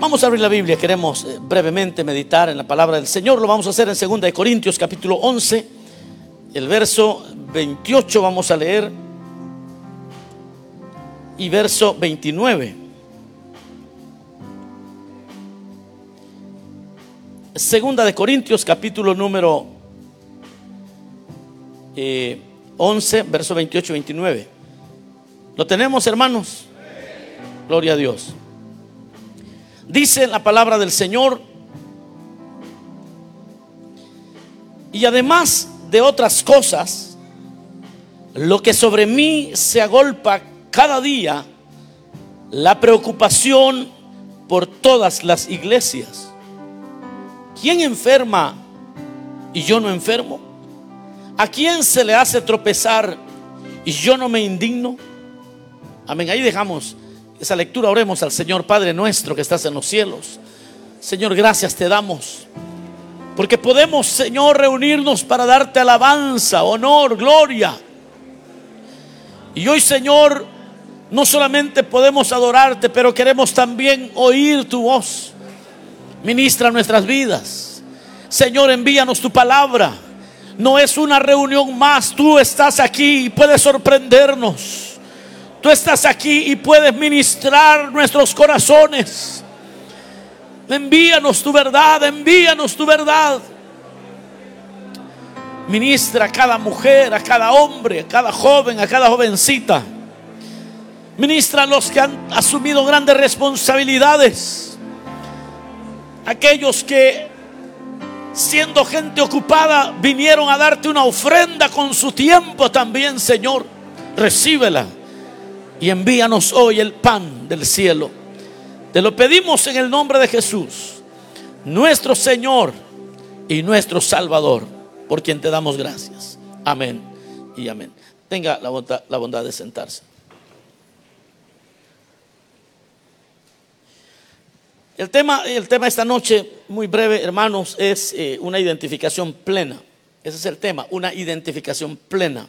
Vamos a abrir la Biblia, queremos eh, brevemente meditar en la palabra del Señor. Lo vamos a hacer en 2 Corintios capítulo 11, el verso 28 vamos a leer y verso 29. Segunda de Corintios capítulo número 11, eh, verso 28 y 29. ¿Lo tenemos, hermanos? Gloria a Dios. Dice la palabra del Señor. Y además de otras cosas, lo que sobre mí se agolpa cada día, la preocupación por todas las iglesias. ¿Quién enferma y yo no enfermo? ¿A quién se le hace tropezar y yo no me indigno? Amén, ahí dejamos esa lectura oremos al Señor Padre nuestro que estás en los cielos. Señor, gracias te damos. Porque podemos, Señor, reunirnos para darte alabanza, honor, gloria. Y hoy, Señor, no solamente podemos adorarte, pero queremos también oír tu voz. Ministra nuestras vidas. Señor, envíanos tu palabra. No es una reunión más. Tú estás aquí y puedes sorprendernos. Tú estás aquí y puedes ministrar nuestros corazones. Envíanos tu verdad, envíanos tu verdad. Ministra a cada mujer, a cada hombre, a cada joven, a cada jovencita. Ministra a los que han asumido grandes responsabilidades. Aquellos que, siendo gente ocupada, vinieron a darte una ofrenda con su tiempo también, Señor. Recíbela y envíanos hoy el pan del cielo. Te lo pedimos en el nombre de Jesús, nuestro Señor y nuestro Salvador, por quien te damos gracias. Amén y amén. Tenga la bondad, de sentarse. El tema, el tema esta noche, muy breve, hermanos, es eh, una identificación plena. Ese es el tema, una identificación plena.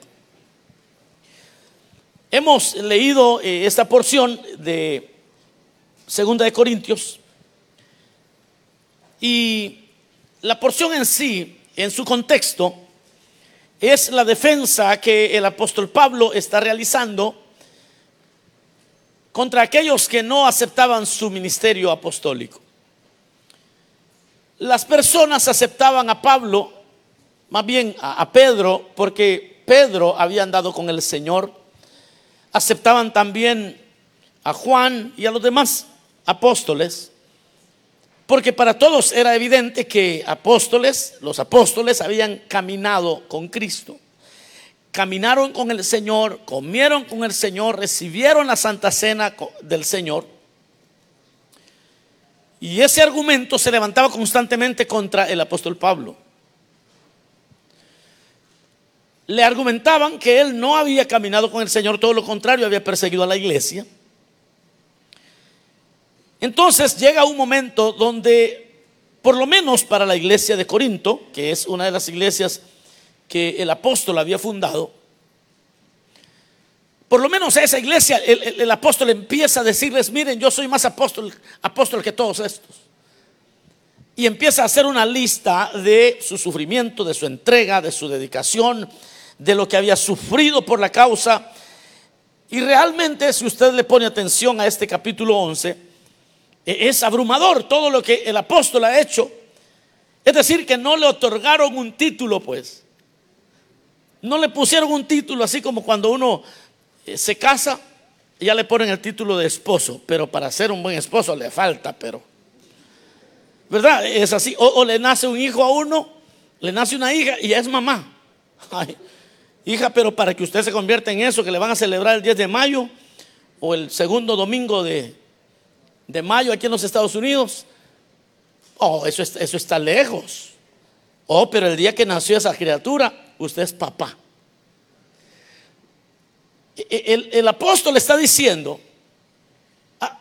Hemos leído eh, esta porción de Segunda de Corintios y la porción en sí, en su contexto, es la defensa que el apóstol Pablo está realizando contra aquellos que no aceptaban su ministerio apostólico. Las personas aceptaban a Pablo, más bien a, Pedro, porque Pedro había andado con el Señor aceptaban también a Juan y a los demás apóstoles, porque para todos era evidente que apóstoles, los apóstoles habían caminado con Cristo, caminaron con el Señor, comieron con el Señor, recibieron la Santa Cena del Señor. Y ese argumento se levantaba constantemente contra el apóstol Pablo. Le argumentaban que él no había caminado con el Señor, todo lo contrario, había perseguido a la iglesia. Entonces llega un momento donde, por lo menos para la iglesia de Corinto, que es una de las iglesias que el apóstol había fundado, por lo menos a esa iglesia el, apóstol empieza a decirles, miren, yo soy más apóstol, apóstol que todos estos. Y empieza a hacer una lista de su sufrimiento, de su entrega, de su dedicación, de lo que había sufrido por la causa. Y realmente, si usted le pone atención a este capítulo 11, e-, es abrumador todo lo que el apóstol ha hecho. Es decir, que no le otorgaron un título, pues. No le pusieron un título así como cuando uno eh, se casa, ya le ponen el título de esposo, pero para ser un buen esposo le falta, pero. ¿Verdad? Es así. O, le nace un hijo a uno, le nace una hija y ya es mamá. Hija, pero para que usted se convierta en eso, que le van a celebrar el 10 de mayo o el segundo domingo de, mayo aquí en los Estados Unidos. Oh, eso, eso está lejos. Oh, pero el día que nació esa criatura, usted es papá. E, e, el, el apóstol está diciendo, ah,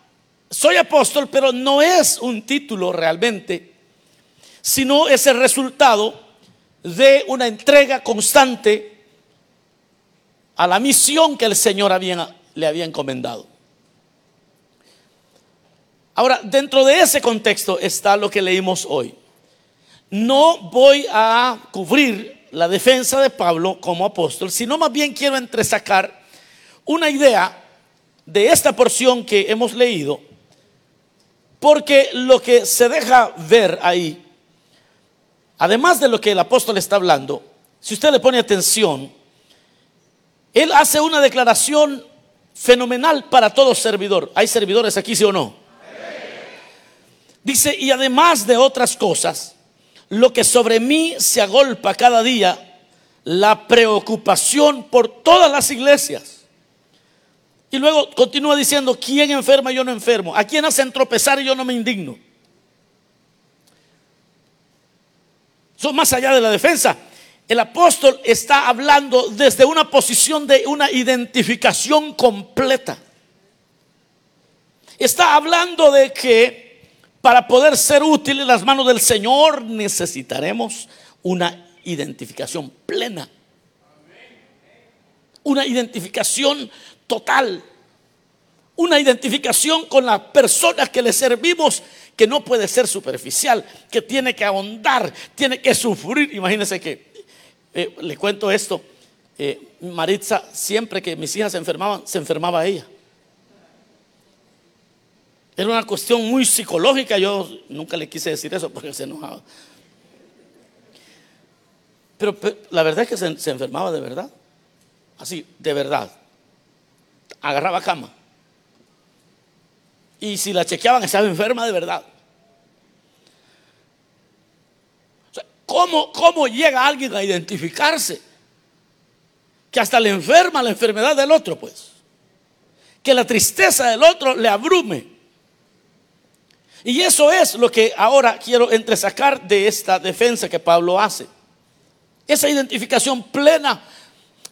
soy apóstol, pero no es un título realmente, sino es el resultado de una entrega constante a la misión que el Señor le había encomendado. Ahora, dentro de ese contexto está lo que leímos hoy. No voy a cubrir la defensa de Pablo como apóstol, sino más bien quiero entresacar una idea de esta porción que hemos leído, porque lo que se deja ver ahí, además de lo que el apóstol está hablando, si usted le pone atención, él hace una declaración fenomenal para todo servidor. ¿Hay servidores aquí, sí o no? Dice, y además de otras cosas, lo que sobre mí se agolpa cada día, la preocupación por todas las iglesias. Y luego continúa diciendo, ¿quién enferma yo no enfermo? ¿A quién hacen tropezar y yo no me indigno? Son más allá de la defensa. El apóstol está hablando desde una posición de una identificación completa. Está hablando de que para poder ser útil en las manos del Señor necesitaremos una identificación plena. Una identificación total. Una identificación con las personas que le servimos que no puede ser superficial, que tiene que ahondar, tiene que sufrir. Imagínense que eh, le cuento esto. Eh, Maritza, siempre que mis hijas se enfermaban, se enfermaba ella. Era una cuestión muy psicológica. Yo nunca le quise decir eso porque se enojaba. Pero, la verdad es que se, se, enfermaba de verdad. Así, de verdad. Agarraba cama. Y si la chequeaban, estaba enferma de verdad. ¿Cómo, llega alguien a identificarse? Que hasta le enferma la enfermedad del otro, pues. Que la tristeza del otro le abrume. Y eso es lo que ahora quiero entresacar de esta defensa que Pablo hace. Esa identificación plena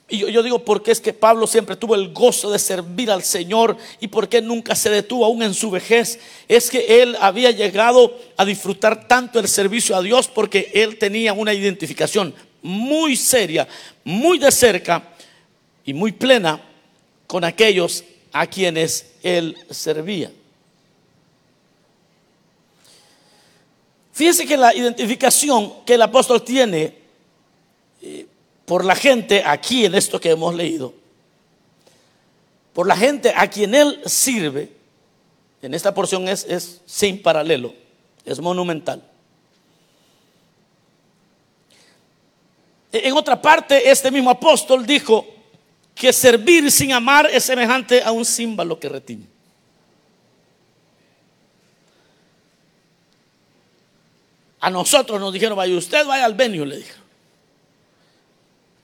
y yo, digo, porque es que Pablo siempre tuvo el gozo de servir al Señor y porque nunca se detuvo aún en su vejez. Es que él había llegado a disfrutar tanto el servicio a Dios porque él tenía una identificación muy seria, muy de cerca y muy plena con aquellos a quienes él servía. Fíjense que la identificación que el apóstol tiene eh, por la gente aquí en esto que hemos leído, por la gente a quien Él sirve, en esta porción es, es sin paralelo, es monumental. En otra parte, este mismo apóstol dijo que servir sin amar es semejante a un símbolo que retiene. A nosotros nos dijeron, vaya usted, vaya al venio, le dijeron.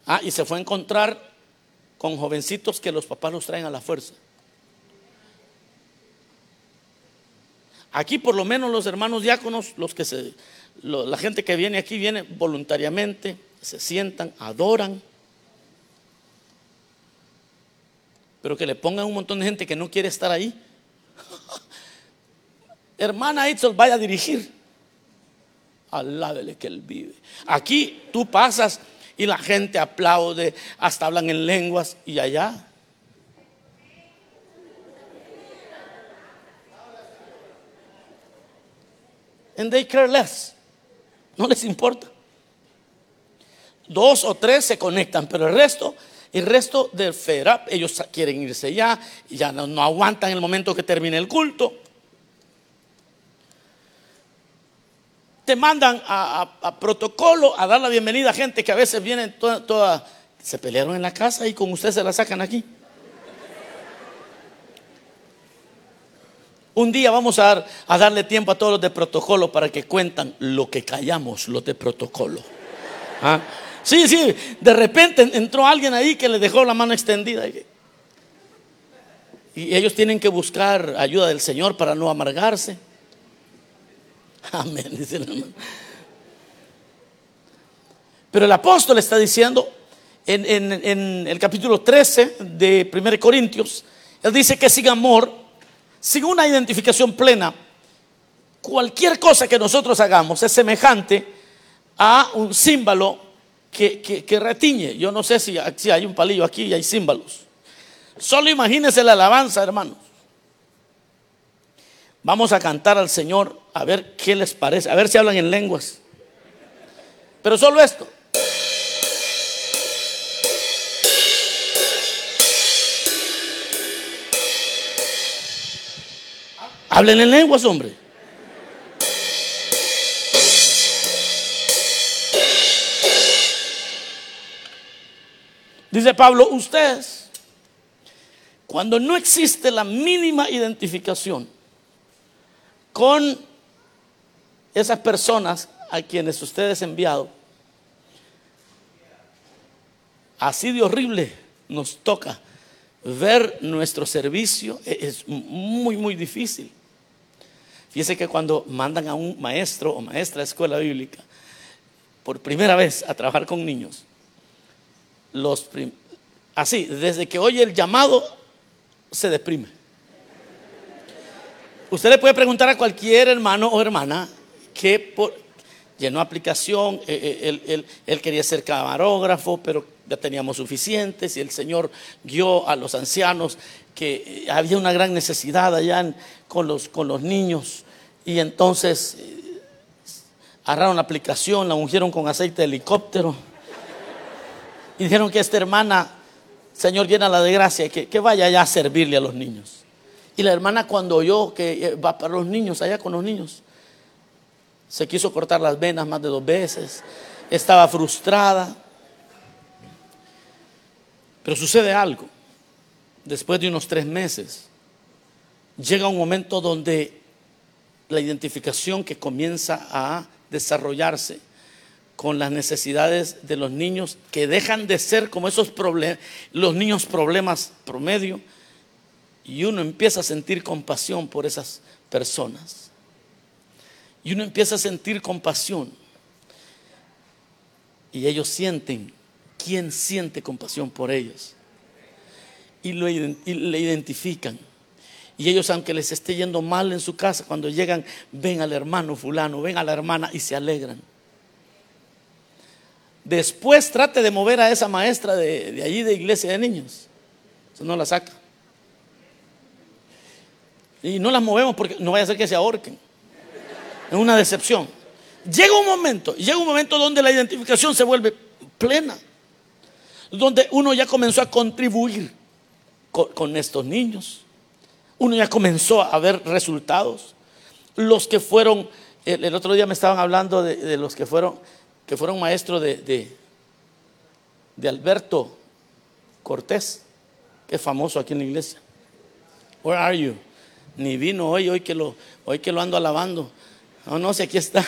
Ah, y se fue a encontrar con jovencitos que los papás los traen a la fuerza. Aquí por lo menos los hermanos diáconos, los que se, la gente que viene aquí viene voluntariamente, se sientan, adoran. Pero que le pongan un montón de gente que no quiere estar ahí. Hermana Itzel, vaya a dirigir. Alábele que él vive. Aquí tú pasas y la gente aplaude, hasta hablan en lenguas y allá. And they care less. No les importa. Dos o tres se conectan, pero el resto, el resto del FERAP, ellos quieren irse ya, y ya no, no aguantan el momento que termine el culto. Mandan a, protocolo a dar la bienvenida a gente que a veces vienen toda, se pelearon en la casa y con usted se la sacan aquí. Un día vamos a, a, darle tiempo a todos los de protocolo para que cuentan lo que callamos los de protocolo. ¿Ah? Sí, sí, de repente entró alguien ahí que le dejó la mano extendida. Y ellos tienen que buscar ayuda del Señor para no amargarse. Amén, dice el hermano. Pero el apóstol está diciendo en, el capítulo 13 de 1 Corintios, él dice que sin amor, sin una identificación plena, cualquier cosa que nosotros hagamos es semejante a un símbolo que, que, retiñe. Yo no sé si, si, hay un palillo aquí y hay símbolos. Solo imagínese la alabanza, hermanos. Vamos a cantar al Señor a ver qué les parece, a ver si hablan en lenguas. Pero solo esto. Hablen en lenguas, hombre. Dice Pablo, ustedes, cuando no existe la mínima identificación con esas personas a quienes ustedes han enviado, así de horrible nos toca ver nuestro servicio, e-, es muy, muy difícil. Fíjese que cuando mandan a un maestro o maestra de escuela bíblica por primera vez a trabajar con niños, los así, desde que oye el llamado, se deprime. Usted le puede preguntar a cualquier hermano o hermana que por, llenó aplicación, eh, eh, él, quería ser camarógrafo, pero ya teníamos suficientes y el Señor guió a los ancianos que había una gran necesidad allá con, los, niños y entonces eh, agarraron la aplicación, la ungieron con aceite de helicóptero y dijeron que esta hermana, Señor, llena la de gracia, que, que vaya allá a servirle a los niños. Y la hermana cuando oyó que eh, va para los niños, allá con los niños, se quiso cortar las venas más de dos veces, estaba frustrada. Pero sucede algo. Después de unos tres meses, llega un momento donde la identificación que comienza a desarrollarse con las necesidades de los niños que dejan de ser como esos problemas, los niños problemas promedio, y uno empieza a sentir compasión por esas personas. Y uno empieza a sentir compasión. Y ellos sienten, ¿quién siente compasión por ellos? Y, lo, le identifican. Y ellos, aunque les esté yendo mal en su casa, cuando llegan, ven al hermano fulano, ven a la hermana y se alegran. Después trate de mover a esa maestra de, allí de iglesia de niños. Eso no la saca. Y no las movemos porque no vaya a ser que se ahorquen. Es una decepción. Llega un momento, llega un momento donde la identificación se vuelve plena. Donde uno ya comenzó a contribuir con, estos niños. Uno ya comenzó a ver resultados. Los que fueron, el, otro día me estaban hablando de los que fueron que fueron maestro de, de, Alberto Cortés, que es famoso aquí en la iglesia. Where are you? Ni vino hoy, hoy que lo, hoy que lo ando alabando. No, no sé, aquí está.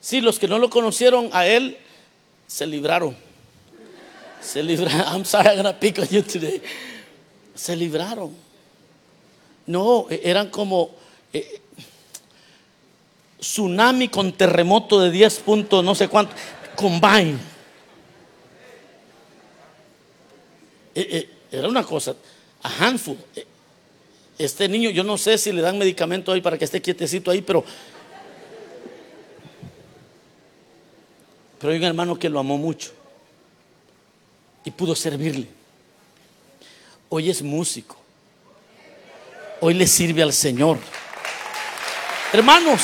Sí, los que no lo conocieron a él se libraron. Se libraron. I'm sorry, I'm gonna pick on you today. Se libraron. No, e, eran como eh, tsunami con terremoto de 10 puntos, no sé cuánto, combine. Eh, era una cosa, a handful. Este niño, yo no sé si le dan medicamento ahí para que esté quietecito ahí, pero. Pero hay un hermano que lo amó mucho y pudo servirle. Hoy es músico. Hoy le sirve al Señor. Hermanos,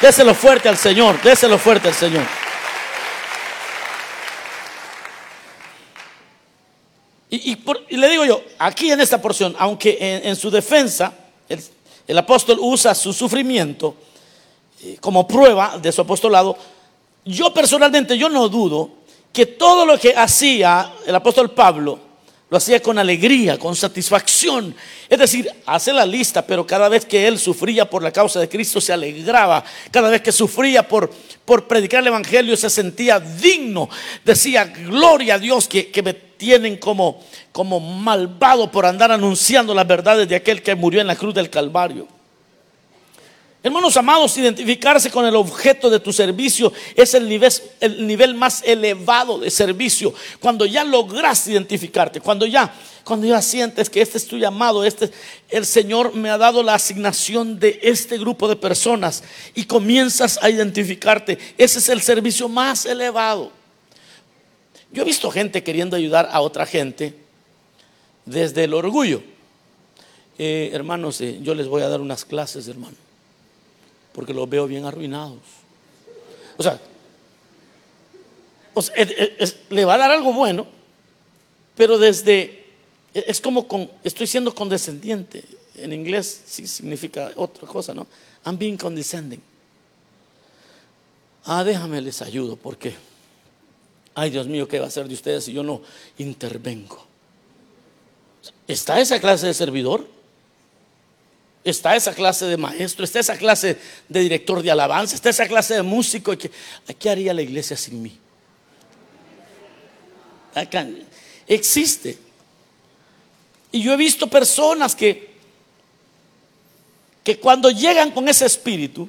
Déselo fuerte al Señor, déselo fuerte al Señor. Y, le digo yo, aquí en esta porción, aunque en, su defensa el, apóstol usa su sufrimiento eh, como prueba de su apostolado, yo personalmente yo no dudo que todo lo que hacía el apóstol Pablo lo hacía con alegría, con satisfacción. Es decir, hace la lista, pero cada vez que él sufría por la causa de Cristo se alegraba. Cada vez que sufría por, por predicar el Evangelio se sentía digno. Decía, gloria a Dios que, que me tienen como, como malvado por andar anunciando las verdades de aquel que murió en la cruz del Calvario. Hermanos amados, identificarse con el objeto de tu servicio es el nivel, el nivel más elevado de servicio. Cuando ya logras identificarte, cuando ya, cuando ya sientes que este es tu llamado, este, el Señor me ha dado la asignación de este grupo de personas y comienzas a identificarte, ese es el servicio más elevado. Yo he visto gente queriendo ayudar a otra gente desde el orgullo. Eh, hermanos, eh, yo les voy a dar unas clases, hermano, porque los veo bien arruinados. O sea, le va a dar algo bueno, pero desde, es como con, estoy siendo condescendiente. En inglés sí significa otra cosa, ¿no? I'm being condescending. Ah, déjame les ayudo, porque, ay Dios mío, ¿qué va a hacer de ustedes si yo no intervengo? ¿Está esa clase de servidor? Está esa clase de maestro, está esa clase de director de alabanza, está esa clase de músico. ¿Qué haría la iglesia sin mí? Existe. Y yo he visto personas que, que cuando llegan con ese espíritu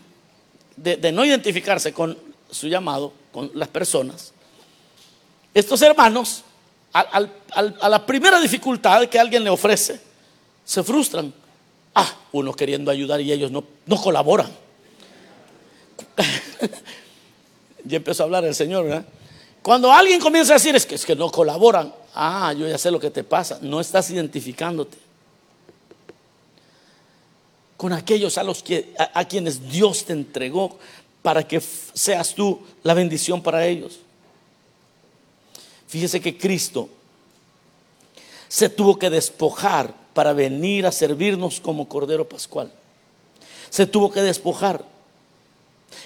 de, no identificarse con su llamado, con las personas, estos hermanos, a la primera dificultad que alguien le ofrece, se frustran Ah, uno queriendo ayudar y ellos no, colaboran. ya empezó a hablar el Señor, ¿verdad? Cuando alguien comienza a decir es que, es que no colaboran, ah, yo ya sé lo que te pasa, no estás identificándote con aquellos a los que a quienes Dios te entregó para que seas tú la bendición para ellos. Fíjese que Cristo se tuvo que despojar para venir a servirnos como Cordero Pascual. Se tuvo que despojar.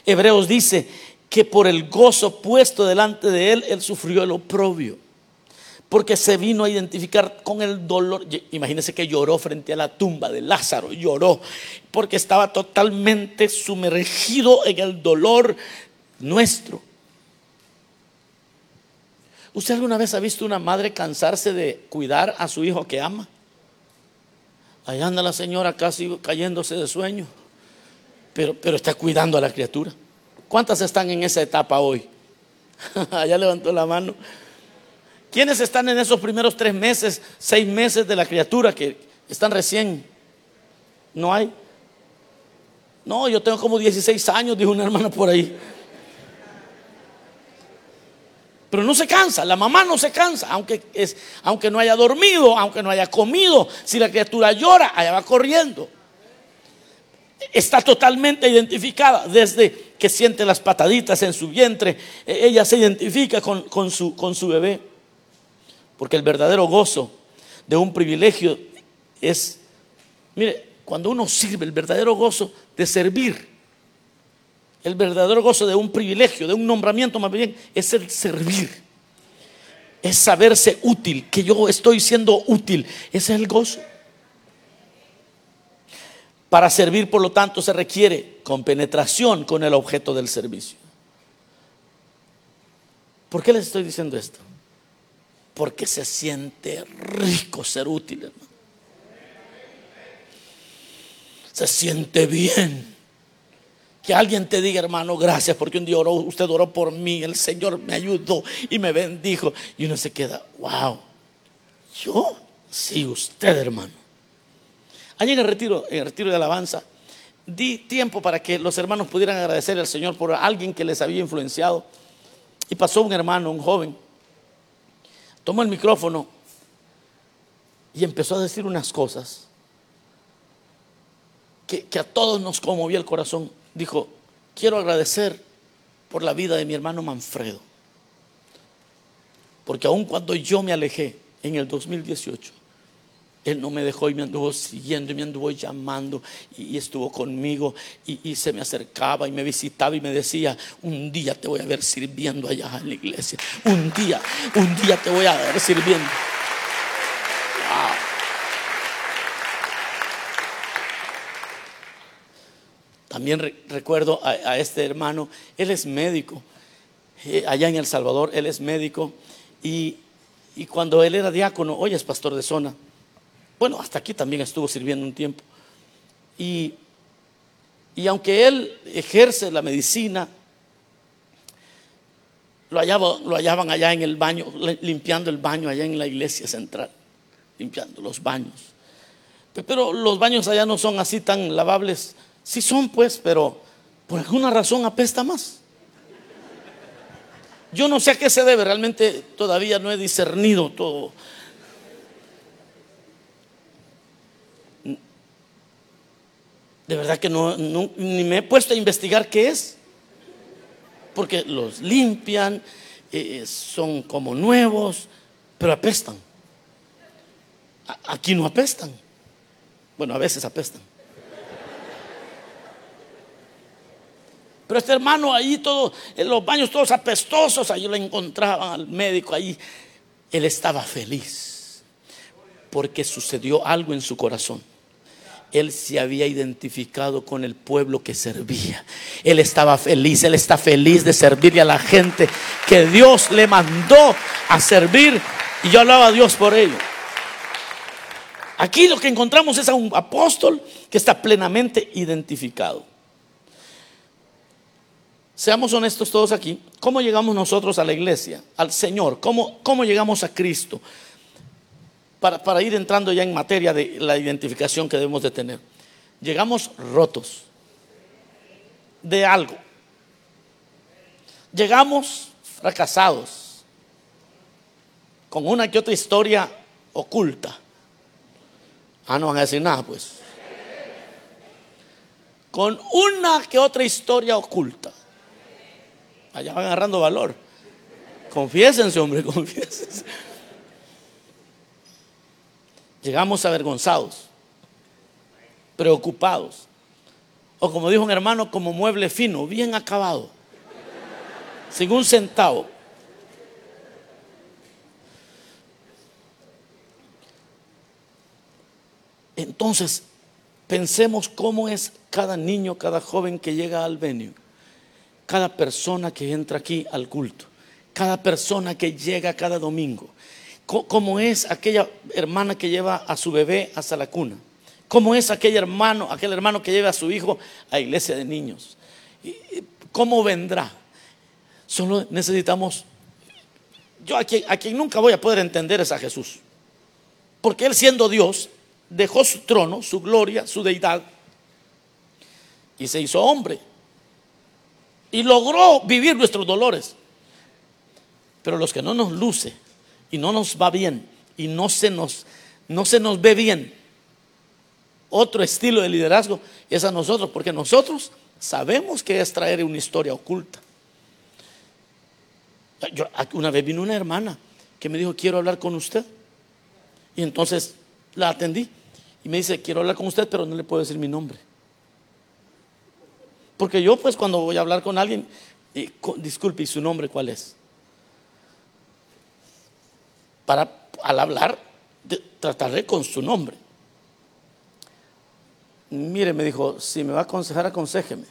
Hebreos dice que por el gozo puesto delante de él, él sufrió el oprobio. Porque se vino a identificar con el dolor. Imagínense que lloró frente a la tumba de Lázaro. Lloró porque estaba totalmente sumergido en el dolor nuestro. ¿Usted alguna vez ha visto una madre cansarse de cuidar a su hijo que ama? Allá anda la señora casi cayéndose de sueño, pero, pero está cuidando a la criatura. ¿Cuántas están en esa etapa hoy? Allá levantó la mano. ¿Quiénes están en esos primeros tres meses, seis meses de la criatura que están recién? ¿No hay? No, yo tengo como 16 años, dijo una hermana por ahí. Pero no se cansa, la mamá no se cansa, aunque, es, aunque no haya dormido, aunque no haya comido. Si la criatura llora, allá va corriendo. Está totalmente identificada desde que siente las pataditas en su vientre. E, ella se identifica con, con, su, con su bebé. Porque el verdadero gozo de un privilegio es, mire, cuando uno sirve, el verdadero gozo de servir el verdadero gozo de un privilegio, de un nombramiento más bien, es el servir. Es saberse útil, que yo estoy siendo útil. Ese es el gozo. Para servir, por lo tanto, se requiere compenetración con el objeto del servicio. ¿Por qué les estoy diciendo esto? Porque se siente rico ser útil, hermano. Se siente bien que alguien te diga, hermano, gracias porque un día oró, usted oró por mí, el Señor me ayudó y me bendijo. Y uno se queda, wow, ¿yo? Sí, usted, hermano. Allí en el retiro, en el retiro de alabanza, di tiempo para que los hermanos pudieran agradecer al Señor por alguien que les había influenciado. Y pasó un hermano, un joven, tomó el micrófono y empezó a decir unas cosas que, que a todos nos conmovió el corazón dijo, quiero agradecer por la vida de mi hermano Manfredo. Porque aun cuando yo me alejé en el 2018, él no me dejó y me anduvo siguiendo y me anduvo llamando y, estuvo conmigo y, y, se me acercaba y me visitaba y me decía, un día te voy a ver sirviendo allá en la iglesia. Un día, un día te voy a ver sirviendo. También recuerdo a, este hermano, él es médico, eh, allá en El Salvador, él es médico, y, cuando él era diácono, hoy es pastor de zona, bueno, hasta aquí también estuvo sirviendo un tiempo, y, y aunque él ejerce la medicina, lo, lo hallaban allá en el baño, limpiando el baño allá en la iglesia central, limpiando los baños. Pero los baños allá no son así tan lavables Sí son pues, pero por alguna razón apesta más. Yo no sé a qué se debe, realmente todavía no he discernido todo. De verdad que no, ni me he puesto a investigar qué es. Porque los limpian, eh, son como nuevos, pero apestan. Aquí no apestan. Bueno, a veces apestan. Pero este hermano ahí todo, en los baños todos apestosos, ahí lo encontraban al médico ahí. Él estaba feliz porque sucedió algo en su corazón. Él se había identificado con el pueblo que servía. Él estaba feliz, él está feliz de servirle a la gente que Dios le mandó a servir. Y yo hablaba a Dios por ello. Aquí lo que encontramos es a un apóstol que está plenamente identificado. Seamos honestos todos aquí. ¿Cómo llegamos nosotros a la iglesia? Al Señor. ¿Cómo, cómo llegamos a Cristo? Para, para ir entrando ya en materia de la identificación que debemos de tener. Llegamos rotos de algo. Llegamos fracasados. Con una que otra historia oculta. Ah, no van a decir nada, pues. Con una que otra historia oculta. Allá van agarrando valor. Confiésense, hombre, confiésense. Llegamos avergonzados, preocupados. O como dijo un hermano, como mueble fino, bien acabado, sin un centavo. Entonces, pensemos cómo es cada niño, cada joven que llega al venue cada persona que entra aquí al culto, cada persona que llega cada domingo, cómo es aquella hermana que lleva a su bebé hasta la cuna, cómo es aquel hermano, aquel hermano que lleva a su hijo a iglesia de niños, cómo vendrá. Solo necesitamos, yo a quien, a quien nunca voy a poder entender es a Jesús, porque él siendo Dios dejó su trono, su gloria, su deidad y se hizo hombre y logró vivir nuestros dolores. Pero los que no nos luce y no nos va bien y no se nos, no se nos ve bien, otro estilo de liderazgo es a nosotros, porque nosotros sabemos que es traer una historia oculta. Yo, una vez vino una hermana que me dijo, quiero hablar con usted. Y entonces la atendí y me dice, quiero hablar con usted, pero no le puedo decir mi nombre. Porque yo pues cuando voy a hablar con alguien, disculpe, ¿y su nombre cuál es? Para al hablar, trataré con su nombre. Mire, me dijo, si me va a aconsejar, aconsejeme,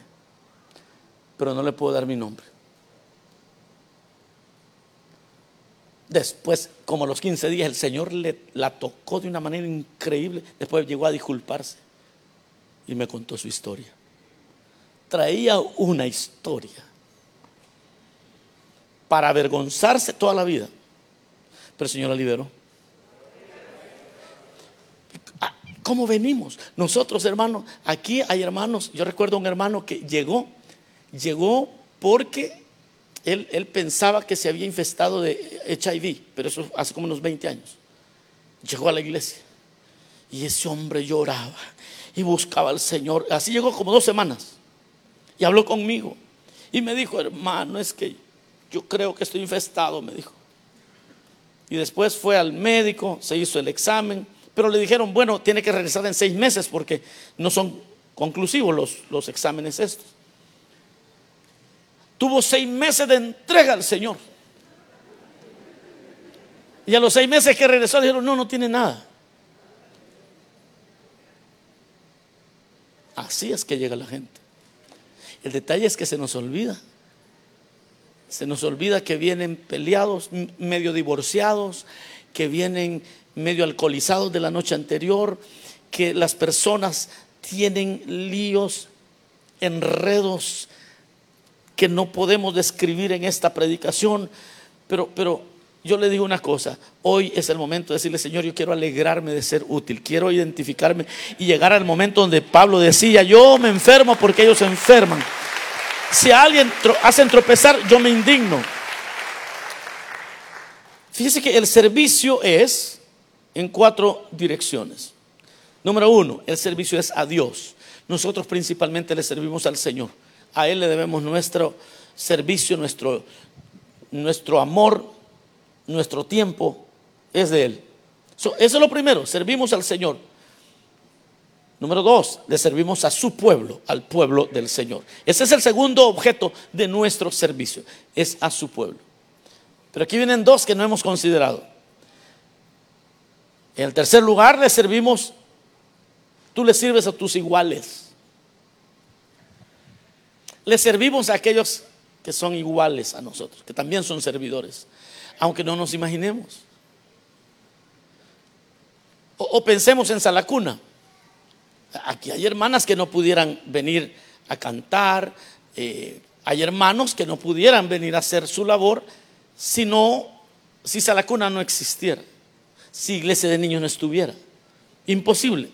pero no le puedo dar mi nombre. Después, como a los 15 días, el Señor le, la tocó de una manera increíble. Después llegó a disculparse y me contó su historia traía una historia para avergonzarse toda la vida. Pero el Señor la liberó. Ah, ¿Cómo venimos? Nosotros, hermanos, aquí hay hermanos, yo recuerdo un hermano que llegó, llegó porque él, él, pensaba que se había infestado de HIV, pero eso hace como unos 20 años. Llegó a la iglesia y ese hombre lloraba y buscaba al Señor. Así llegó como dos semanas y habló conmigo. Y me dijo, hermano, es que yo creo que estoy infestado, me dijo. Y después fue al médico, se hizo el examen, pero le dijeron, bueno, tiene que regresar en seis meses porque no son conclusivos los, los exámenes estos. Tuvo seis meses de entrega al Señor. Y a los seis meses que regresó le dijeron, no, no tiene nada. Así es que llega la gente. El detalle es que se nos olvida. Se nos olvida que vienen peleados, medio divorciados, que vienen medio alcoholizados de la noche anterior, que las personas tienen líos, enredos que no podemos describir en esta predicación, pero, pero yo le digo una cosa, hoy es el momento de decirle, Señor, yo quiero alegrarme de ser útil, quiero identificarme y llegar al momento donde Pablo decía, yo me enfermo porque ellos se enferman. Si a alguien hacen tropezar, yo me indigno. Fíjese que el servicio es en cuatro direcciones. Número uno, el servicio es a Dios. nosotros principalmente le servimos al Señor. A Él le debemos nuestro servicio, nuestro, nuestro amor, nuestro tiempo, es de Él. eso es lo primero, servimos al Señor. Número dos, le servimos a su pueblo, al pueblo del Señor. Ese es el segundo objeto de nuestro servicio, es a su pueblo. Pero aquí vienen dos que no hemos considerado. En el tercer lugar, le servimos, tú le sirves a tus iguales. Le servimos a aquellos que son iguales a nosotros, que también son servidores, aunque no nos imaginemos. O, pensemos en Salacuna. Aquí hay hermanas que no pudieran venir a cantar, eh, hay hermanos que no pudieran venir a hacer su labor si no, si Salacuna no existiera, si iglesia de niños no estuviera. Imposible.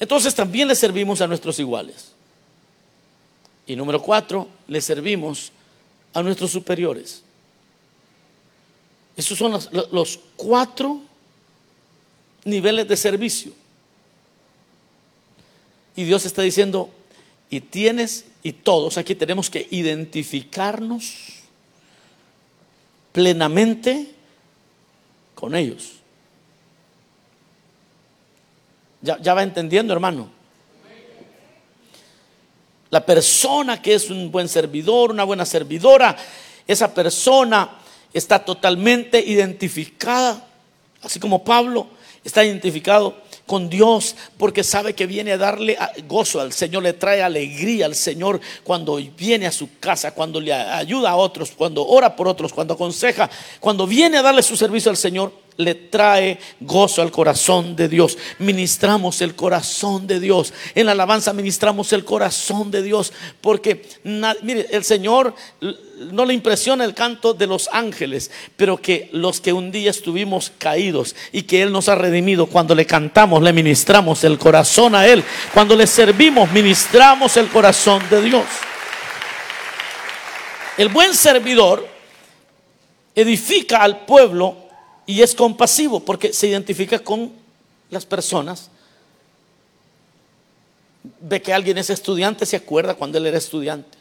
Entonces también le servimos a nuestros iguales. Y número cuatro, le servimos a nuestros superiores. Esos son los, los cuatro niveles de servicio. Y Dios está diciendo, y tienes, y todos aquí tenemos que identificarnos plenamente con ellos. Ya, ya, va entendiendo, hermano. La persona que es un buen servidor, una buena servidora, esa persona está totalmente identificada, así como Pablo está identificado con Dios porque sabe que viene a darle gozo al Señor, le trae alegría al Señor cuando viene a su casa, cuando le ayuda a otros, cuando ora por otros, cuando aconseja, cuando viene a darle su servicio al Señor le trae gozo al corazón de Dios. Ministramos el corazón de Dios. En la alabanza ministramos el corazón de Dios. Porque, mire, el Señor no le impresiona el canto de los ángeles, pero que los que un día estuvimos caídos y que Él nos ha redimido, cuando le cantamos, le ministramos el corazón a Él. Cuando le servimos, ministramos el corazón de Dios. El buen servidor edifica al pueblo y es compasivo porque se identifica con las personas. Ve que alguien es estudiante, se acuerda cuando él era estudiante.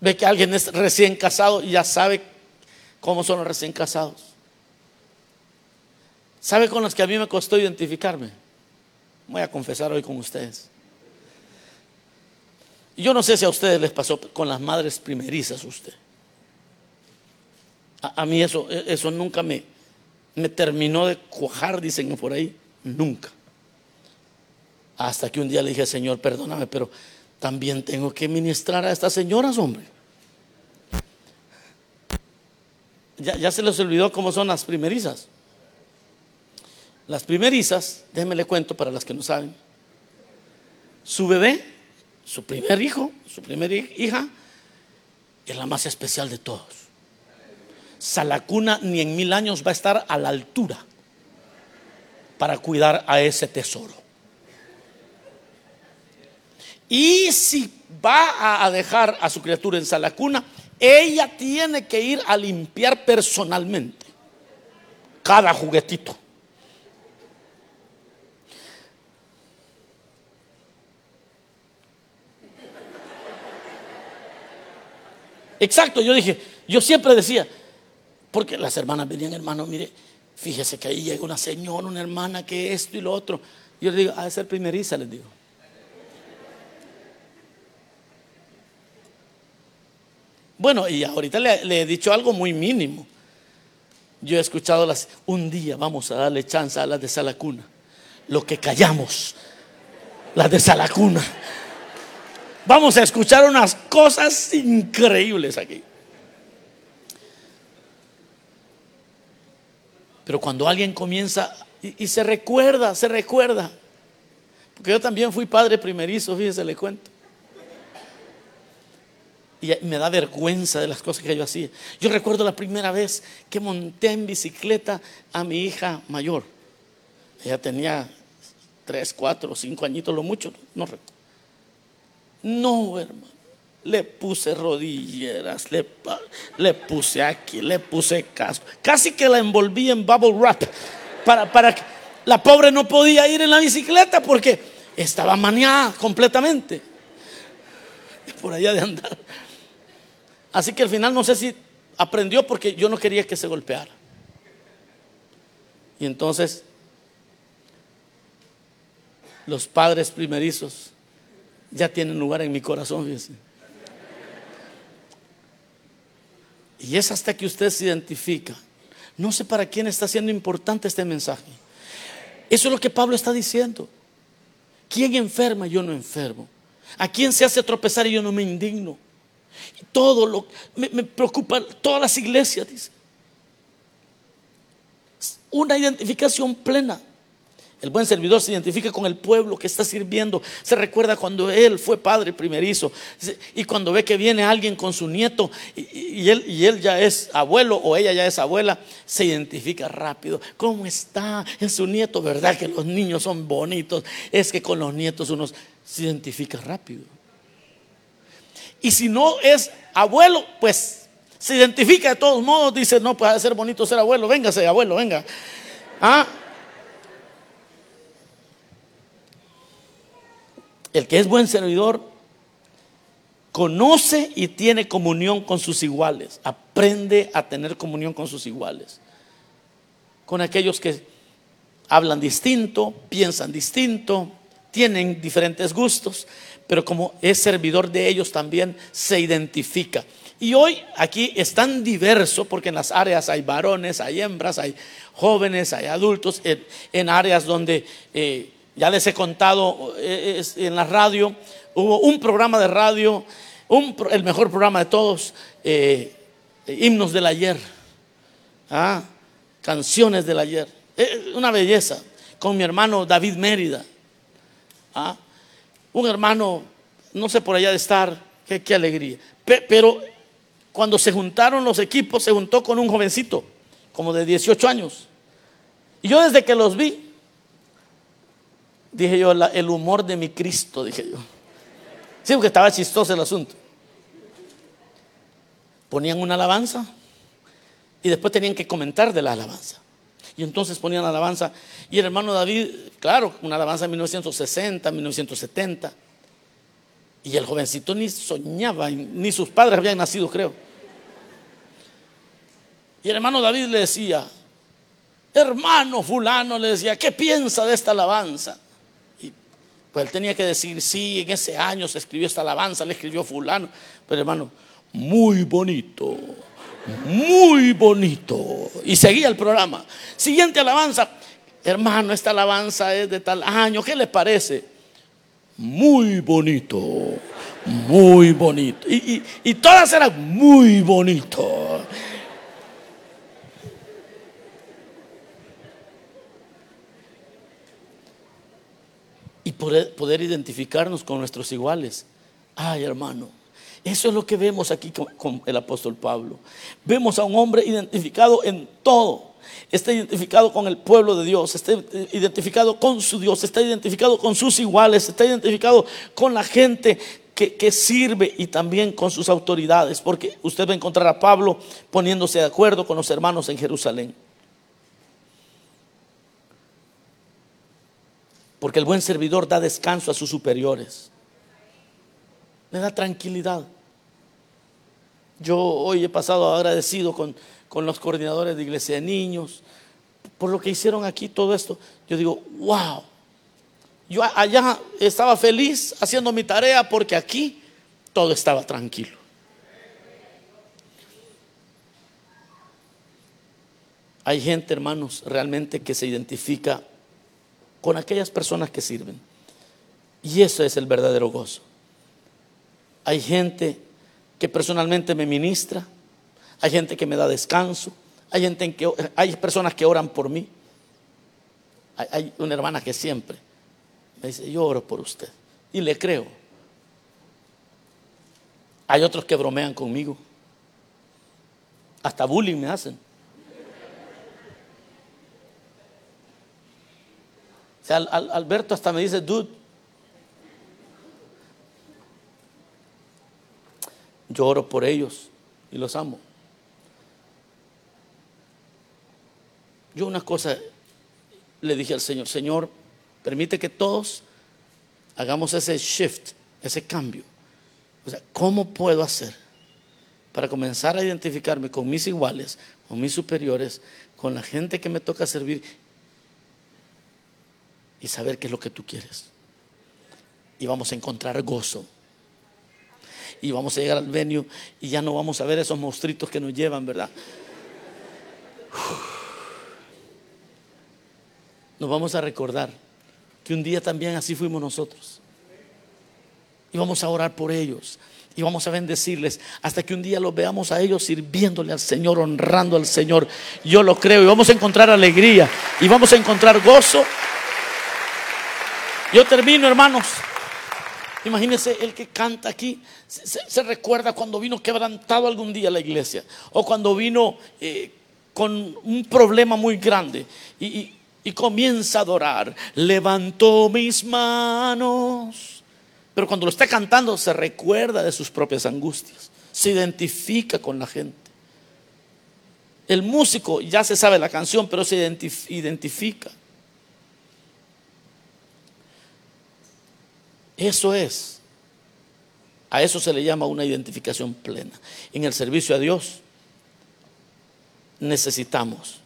Ve que alguien es recién casado y ya sabe cómo son los recién casados. ¿Sabe con los que a mí me costó identificarme? Voy a confesar hoy con ustedes. Yo no sé si a ustedes les pasó con las madres primerizas usted. A, mí eso, e, eso nunca me, me terminó de cuajar, dicen por ahí. Nunca. Hasta que un día le dije, Señor, perdóname, pero también tengo que ministrar a estas señoras, hombre. Ya, ya, se les olvidó cómo son las primerizas. Las primerizas, déjenme le cuento para las que no saben. Su bebé, su primer hijo, su primera hija, es la más especial de todos. Salacuna ni en mil años va a estar a la altura para cuidar a ese tesoro. Y si va a dejar a su criatura en Salacuna, ella tiene que ir a limpiar personalmente cada juguetito. Exacto, yo dije, yo siempre decía, porque las hermanas venían, hermano, mire, fíjese que ahí llega una señora, una hermana, que esto y lo otro. Yo le digo, a ser primeriza, les digo. Bueno, y ahorita le, he dicho algo muy mínimo. Yo he escuchado las, un día vamos a darle chance a las de Salacuna. Lo que callamos, las de Salacuna. Vamos a escuchar unas cosas increíbles aquí. Pero cuando alguien comienza y, se recuerda, se recuerda. Porque yo también fui padre primerizo, fíjese, le cuento. Y me da vergüenza de las cosas que yo hacía. Yo recuerdo la primera vez que monté en bicicleta a mi hija mayor. Ella tenía tres, cuatro, cinco añitos, lo mucho, no recuerdo. No, hermano le puse rodilleras, le, le, puse aquí, le puse casco. Casi que la envolví en bubble wrap para, para, La pobre no podía ir en la bicicleta porque estaba maniada completamente. Por allá de andar. Así que al final no sé si aprendió porque yo no quería que se golpeara. Y entonces los padres primerizos ya tienen lugar en mi corazón. Y es hasta que usted se identifica. No sé para quién está siendo importante este mensaje. Eso es lo que Pablo está diciendo. ¿Quién enferma? Yo no enfermo. ¿A quién se hace tropezar yo no me indigno? Todo lo me, me preocupa, todas las iglesias, dice. Una identificación plena. El buen servidor se identifica con el pueblo que está sirviendo. Se recuerda cuando él fue padre primerizo. Y cuando ve que viene alguien con su nieto y, él, ya es abuelo o ella ya es abuela, se identifica rápido. ¿Cómo está? Es su nieto, ¿verdad? Que los niños son bonitos. Es que con los nietos uno se identifica rápido. Y si no es abuelo, pues se identifica de todos modos. Dice, no, puede ser bonito ser abuelo. Véngase, abuelo, venga. Ah El que es buen servidor conoce y tiene comunión con sus iguales, aprende a tener comunión con sus iguales, con aquellos que hablan distinto, piensan distinto, tienen diferentes gustos, pero como es servidor de ellos también se identifica. Y hoy aquí es tan diverso porque en las áreas hay varones, hay hembras, hay jóvenes, hay adultos, en, áreas donde eh, ya les he contado eh, en la radio, hubo un programa de radio, el mejor programa de todos, eh, himnos del ayer, ah, canciones del ayer, eh, una belleza, con mi hermano David Mérida, ah, un hermano, no sé por allá de estar, qué alegría, pero cuando se juntaron los equipos, se juntó con un jovencito, como de 18 años, y yo desde que los vi, Dije yo, el humor de mi Cristo, dije yo. Sí, porque estaba chistoso el asunto. Ponían una alabanza y después tenían que comentar de la alabanza. Y entonces ponían la alabanza. Y el hermano David, claro, una alabanza en 1960, 1970. Y el jovencito ni soñaba, ni sus padres habían nacido, creo. Y el hermano David le decía, hermano fulano, le decía, ¿qué piensa de esta alabanza? Pues él tenía que decir, sí, en ese año se escribió esta alabanza, le escribió fulano. Pero hermano, muy bonito, muy bonito. Y seguía el programa. Siguiente alabanza. Hermano, esta alabanza es de tal año. ¿Qué le parece? Muy bonito, muy bonito. Y, y todas eran muy bonito. Y poder, identificarnos con nuestros iguales. Ay, hermano, eso es lo que vemos aquí con, el apóstol Pablo. Vemos a un hombre identificado en todo. Está identificado con el pueblo de Dios, está identificado con su Dios, está identificado con sus iguales, está identificado con la gente que, que, sirve y también con sus autoridades, porque usted va a encontrar a Pablo poniéndose de acuerdo con los hermanos en Jerusalén. Porque el buen servidor da descanso a sus superiores. Le da tranquilidad. Yo hoy he pasado agradecido con, con los coordinadores de iglesia de niños por lo que hicieron aquí todo esto. Yo digo, wow. Yo allá estaba feliz haciendo mi tarea porque aquí todo estaba tranquilo. Hay gente, hermanos, realmente que se identifica con aquellas personas que sirven. Y eso es el verdadero gozo. Hay gente que personalmente me ministra, hay gente que me da descanso, hay, gente que, hay personas que oran por mí. Hay, hay una hermana que siempre me dice, yo oro por usted. Y le creo. Hay otros que bromean conmigo. Hasta bullying me hacen. Alberto hasta me dice, dude. Yo oro por ellos y los amo. Yo una cosa le dije al Señor, Señor, permite que todos hagamos ese shift, ese cambio. O sea, ¿cómo puedo hacer para comenzar a identificarme con mis iguales, con mis superiores, con la gente que me toca servir y saber qué es lo que tú quieres? Y vamos a encontrar gozo. Y vamos a llegar al venue y ya no vamos a ver esos monstruitos que nos llevan, ¿verdad? Nos vamos a recordar que un día también así fuimos nosotros. Y vamos a orar por ellos. Y vamos a bendecirles hasta que un día los veamos a ellos sirviéndole al Señor, honrando al Señor. Yo lo creo. Y vamos a encontrar alegría. Y vamos a encontrar gozo. Yo termino, hermanos. Imagínense el que canta aquí. Se, recuerda cuando vino quebrantado algún día a la iglesia. O cuando vino eh, con un problema muy grande. y, y comienza a adorar. Levantó mis manos. Pero cuando lo está cantando se recuerda de sus propias angustias. Se identifica con la gente. El músico ya se sabe la canción, pero se identifica. Eso es. A eso se le llama una identificación plena. En el servicio a Dios necesitamos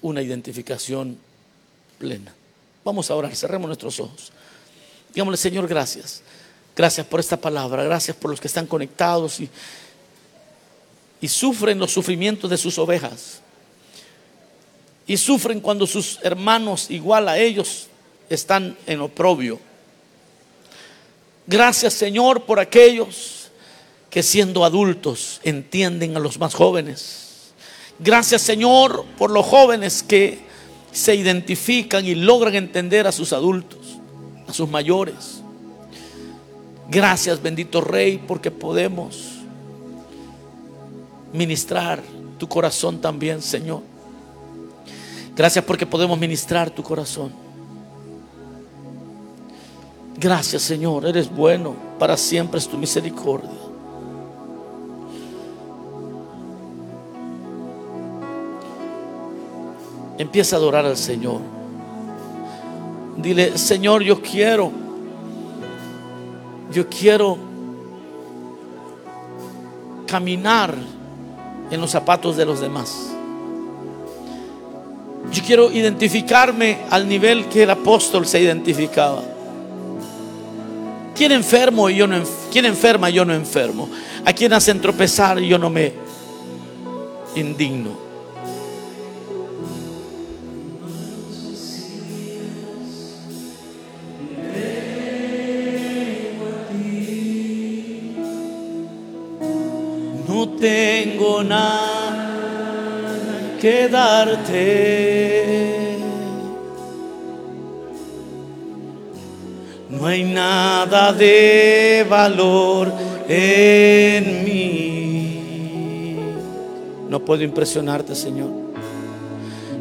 una identificación plena. Vamos a orar, cerremos nuestros ojos. Digámosle, Señor, gracias. Gracias por esta palabra, gracias por los que están conectados y, y sufren los sufrimientos de sus ovejas. Y sufren cuando sus hermanos igual a ellos están en oprobio. Gracias Señor por aquellos que siendo adultos entienden a los más jóvenes Gracias Señor por los jóvenes que se identifican y logran entender a sus adultos, a sus mayores. Gracias bendito Rey porque podemos ministrar tu corazón también, Señor. Gracias porque podemos ministrar tu corazón. Gracias, Señor. Eres bueno. Para siempre es tu misericordia. Empieza a adorar al Señor. Dile, Señor, yo quiero, yo quiero caminar en los zapatos de los demás. Yo quiero identificarme al nivel que el apóstol se identificaba. ¿Quién enfermo y yo no quién enferma yo no enfermo? ¿A quién hacen tropezar yo no me indigno? tengo nada que darte. No hay nada de valor en mí. No puedo impresionarte, Señor.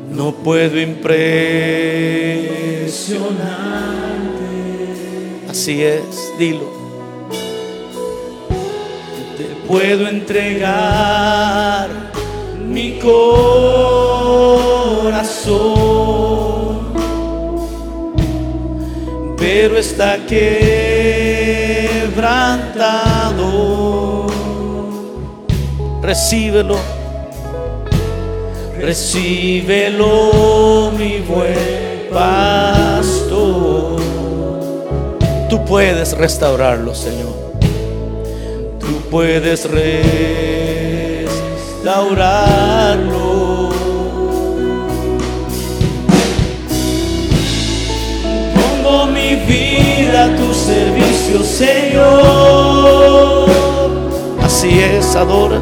No puedo impresionarte. Así es, dilo puedo entregar mi corazón, pero está quebrantado. Recíbelo, recíbelo, mi buen pastor. Tú puedes restaurarlo, Señor puedes restaurarlo. Servicio, Señor. Así es, adora.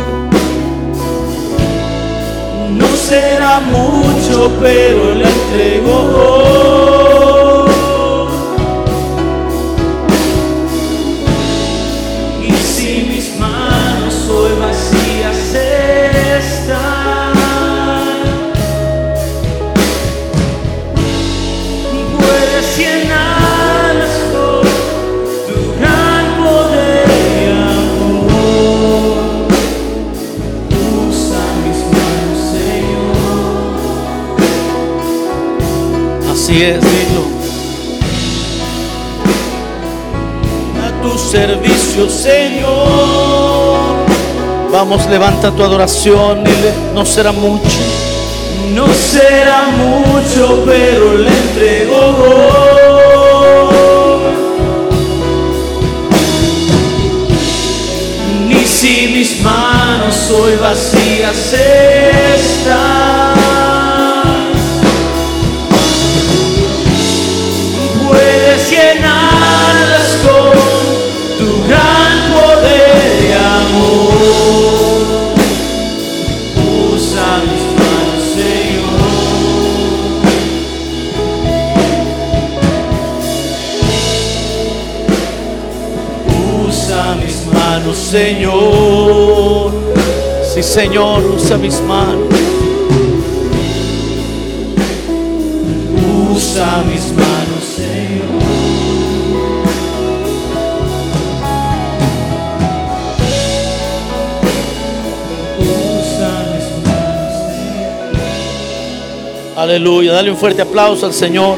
No será mucho, pero le entrego. Tu servicio, Señor. Vamos, levanta tu adoración, dile, no será mucho. No será mucho, pero le entrego Ni si mis manos hoy vacías están. Señor. Sí, Señor, usa mis manos. Usa mis manos, Señor. Usa mis manos. Aleluya, dale un fuerte aplauso al Señor.